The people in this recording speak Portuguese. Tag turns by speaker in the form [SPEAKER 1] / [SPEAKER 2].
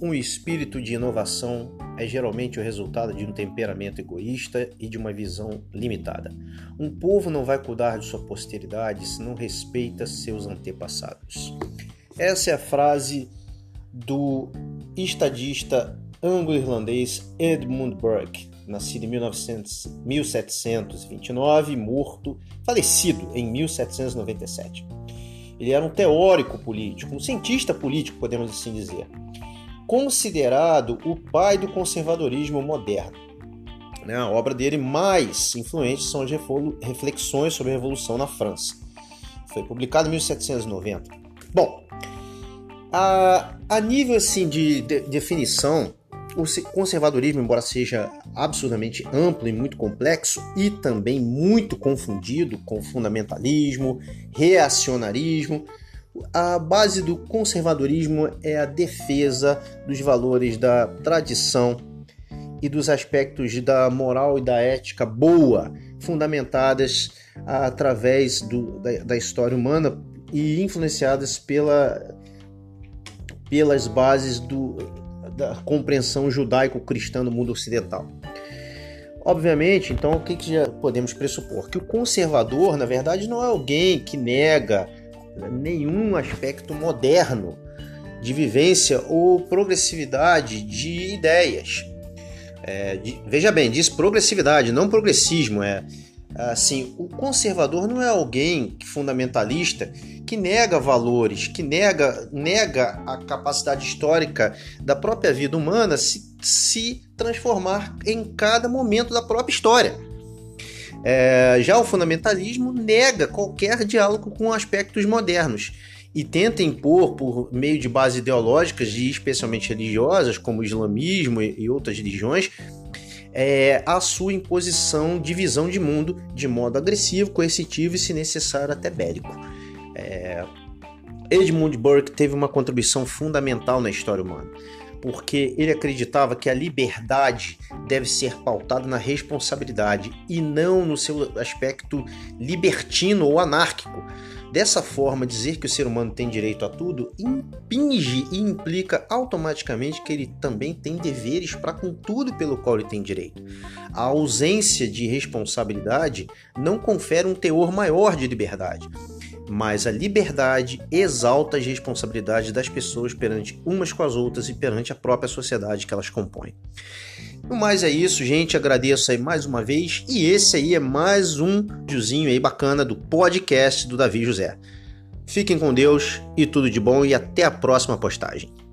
[SPEAKER 1] um espírito de inovação é geralmente o resultado de um temperamento egoísta e de uma visão limitada. Um povo não vai cuidar de sua posteridade se não respeita seus antepassados. Essa é a frase do estadista anglo-irlandês Edmund Burke, nascido em 1900, 1729, morto, falecido em 1797. Ele era um teórico político, um cientista político, podemos assim dizer, considerado o pai do conservadorismo moderno. Né, a obra dele mais influente são as reflexões sobre a Revolução na França. Foi publicado em 1790. Bom, a, a nível assim de, de definição, o conservadorismo, embora seja absurdamente amplo e muito complexo e também muito confundido com fundamentalismo, reacionarismo, a base do conservadorismo é a defesa dos valores da tradição e dos aspectos da moral e da ética boa, fundamentadas através do, da, da história humana e influenciadas pela, pelas bases do, da compreensão judaico-cristã do mundo ocidental. Obviamente, então, o que, que já podemos pressupor? Que o conservador, na verdade, não é alguém que nega nenhum aspecto moderno de vivência ou progressividade de ideias. É, de, veja bem, diz progressividade, não progressismo. É assim, o conservador não é alguém fundamentalista que nega valores, que nega, nega a capacidade histórica da própria vida humana se, se transformar em cada momento da própria história. É, já o fundamentalismo nega qualquer diálogo com aspectos modernos e tenta impor, por meio de bases ideológicas e especialmente religiosas, como o islamismo e outras religiões, é, a sua imposição de visão de mundo de modo agressivo, coercitivo e, se necessário, até bélico. É, Edmund Burke teve uma contribuição fundamental na história humana, porque ele acreditava que a liberdade deve ser pautada na responsabilidade e não no seu aspecto libertino ou anárquico Dessa forma, dizer que o ser humano tem direito a tudo impinge e implica automaticamente que ele também tem deveres para com tudo pelo qual ele tem direito. A ausência de responsabilidade não confere um teor maior de liberdade, mas a liberdade exalta as responsabilidades das pessoas perante umas com as outras e perante a própria sociedade que elas compõem. No mais é isso, gente. Agradeço aí mais uma vez. E esse aí é mais um videozinho aí bacana do podcast do Davi José. Fiquem com Deus e tudo de bom e até a próxima postagem.